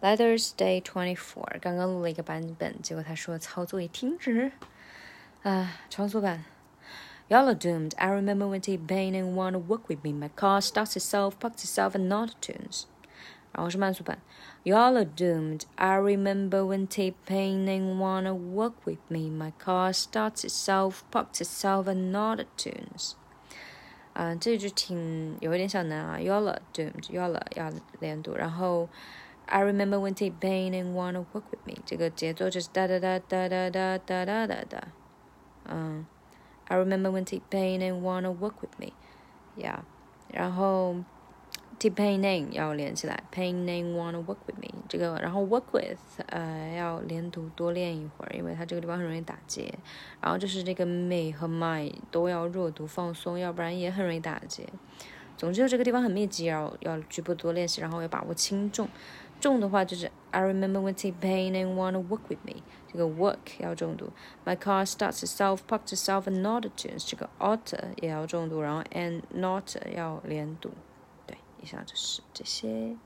Lighters Day Twenty Four 刚刚录了一个版本，结果他说操作已停止。啊，重组版。Y'all are doomed. I remember when T Pain and wanna work with me. My car starts itself, parks itself, and not tunes. 然后是慢速版。Y'all are doomed. I remember when T Pain and wanna work with me. My car starts itself, parks itself, and not tunes. 啊，这句挺有一点小难啊。Y'all are doomed. Y'all are 要连读，然后。Uh, I remember when T Pain and wanna work with me，这个节奏就是哒哒哒哒哒哒哒哒哒哒。嗯，I remember when T Pain and wanna work with me，yeah，然后 T Pain and 要连起来，Pain and wanna work with me，这个然后 work with 呃要连读多练一会儿，因为它这个地方很容易打结。然后就是这个 me 和 my 都要弱读放松，要不然也很容易打结。 总之这个地方很密集，要要局部多练习，然后要把握轻重。重的话就是 I remember when T-Pain and wanna work with me，这个 work 要重读。My car starts itself, parks itself, and not tunes，这个 alter 也要重读，然后 and not 要连读。对，以上就是这些。